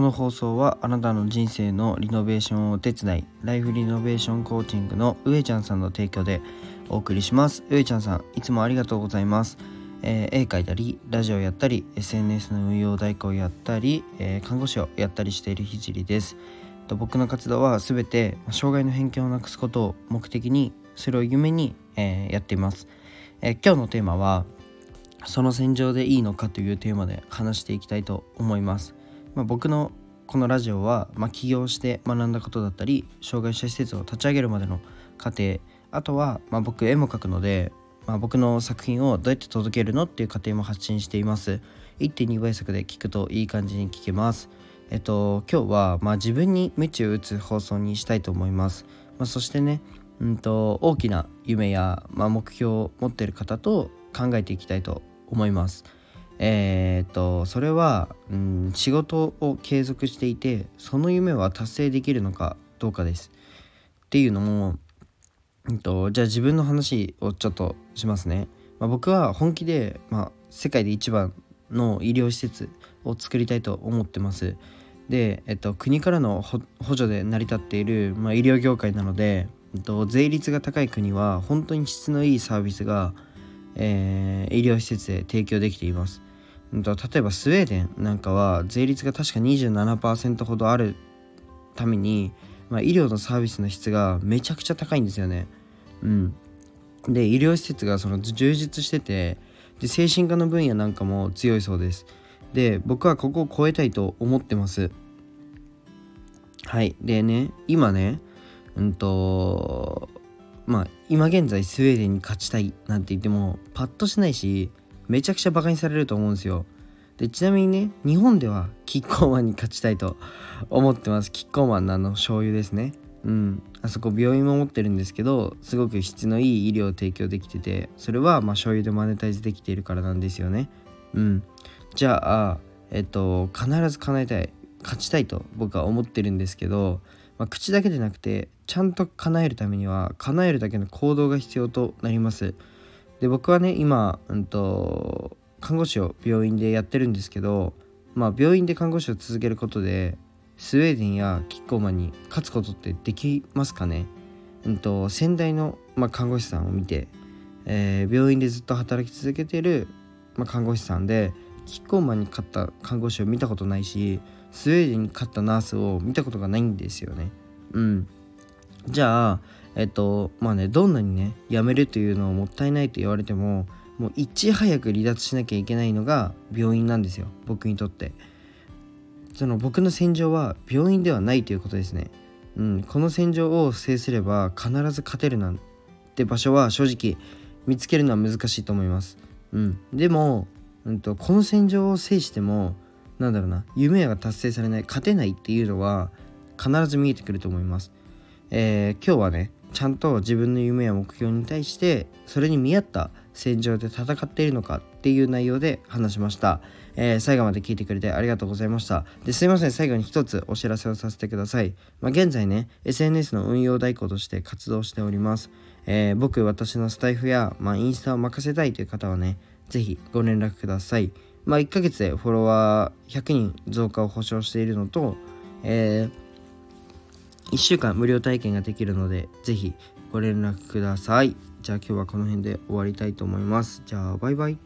この放送はあなたの人生のリノベーションをお手伝いライフリノベーションコーチングの上ちゃんさんの提供でお送りします。上ちゃんさんいつもありがとうございます、えー絵描いたりラジオやったり SNS の運用代行やったり、えー看護師をやったりしているひじりです。と僕の活動は全てま障害の偏見をなくすことを目的にそれを夢に、えーやっています、えー今日のテーマはその戦場でいいのかというテーマで話していきたいと思います、まあ、僕のこのラジオは、まあ、起業して学んだことだったり障害者施設を立ち上げるまでの過程あとは、まあ、僕絵も描くので、まあ、僕の作品をどうやって届けるのっていう過程も発信しています。1.2倍速で聞くといい感じに聞けます。えっと今日は、まあ、自分に鞭を打つ放送にしたいと思います、まあ、そしてねうんと大きな夢や、まあ、目標を持っている方と考えていきたいと思います。えーっとそれは、うん、仕事を継続していてその夢は達成できるのかどうかです。っていうのも、うんと、じゃあ自分の話をちょっとしますね。まあ、僕は本気で、まあ、世界で一番の医療施設を作りたいと思ってます。で、えっと、国からの補助で成り立っている、まあ、医療業界なので、えっと、税率が高い国は本当に質のいいサービスがえー医療施設で提供できています。例えばスウェーデンなんかは税率が確か27%ほどあるために、まあ、医療のサービスの質がめちゃくちゃ高いんですよね。うん、で医療施設がその充実しててで精神科の分野なんかも強いそうです。で僕はここを超えたいと思ってます。はいでね今ねうんとまあ今現在スウェーデンに勝ちたいなんて言ってもパッとしないしめちゃくちゃバカにされると思うんですよ。でちなみにね日本ではキッコーマンに勝ちたいと思ってます。キッコーマンのあの醤油ですね。うん、あそこ病院も持ってるんですけどすごく質のいい医療を提供できててそれはまあ醤油でマネタイズできているからなんですよね。うん、じゃあえっと必ず叶えたい勝ちたいと僕は思ってるんですけど、まあ、口だけでなくてちゃんと叶えるためには叶えるだけの行動が必要となります。で僕はね今、うん、と看護師を病院でやってるんですけど、まあ、病院で看護師を続けることでスウェーデンやキッコーマンに勝つことってできますかね、うん、と先代の、まあ、看護師さんを見て、えー病院でずっと働き続けてる、まあ、看護師さんでキッコーマンに勝った看護師を見たことないしスウェーデンに勝ったナースを見たことがないんですよね。うん、じゃあえっとまあねどんなにね辞めるというのはもったいないと言われてももういち早く離脱しなきゃいけないのが病院なんですよ。僕にとって。その僕の戦場は病院ではないということですね。うんこの戦場を制すれば必ず勝てるなんて場所は正直見つけるのは難しいと思います。うんでも、うん、とこの戦場を制してもなんだろうな夢が達成されない勝てないっていうのは必ず見えてくると思います。えー今日はねちゃんと自分の夢や目標に対してそれに見合った戦場で戦っているのかっていう内容で話しました、えー最後まで聞いてくれてありがとうございました。ですいません最後に一つお知らせをさせてください、まあ、現在ね SNS の運用代行として活動しております、えー僕私のスタイフや、まあ、インスタを任せたいという方はねぜひご連絡ください。まあ1ヶ月でフォロワー100人増加を保証しているのと、えー1週間無料体験ができるのでぜひご連絡ください。じゃあ今日はこの辺で終わりたいと思います。じゃあバイバイ。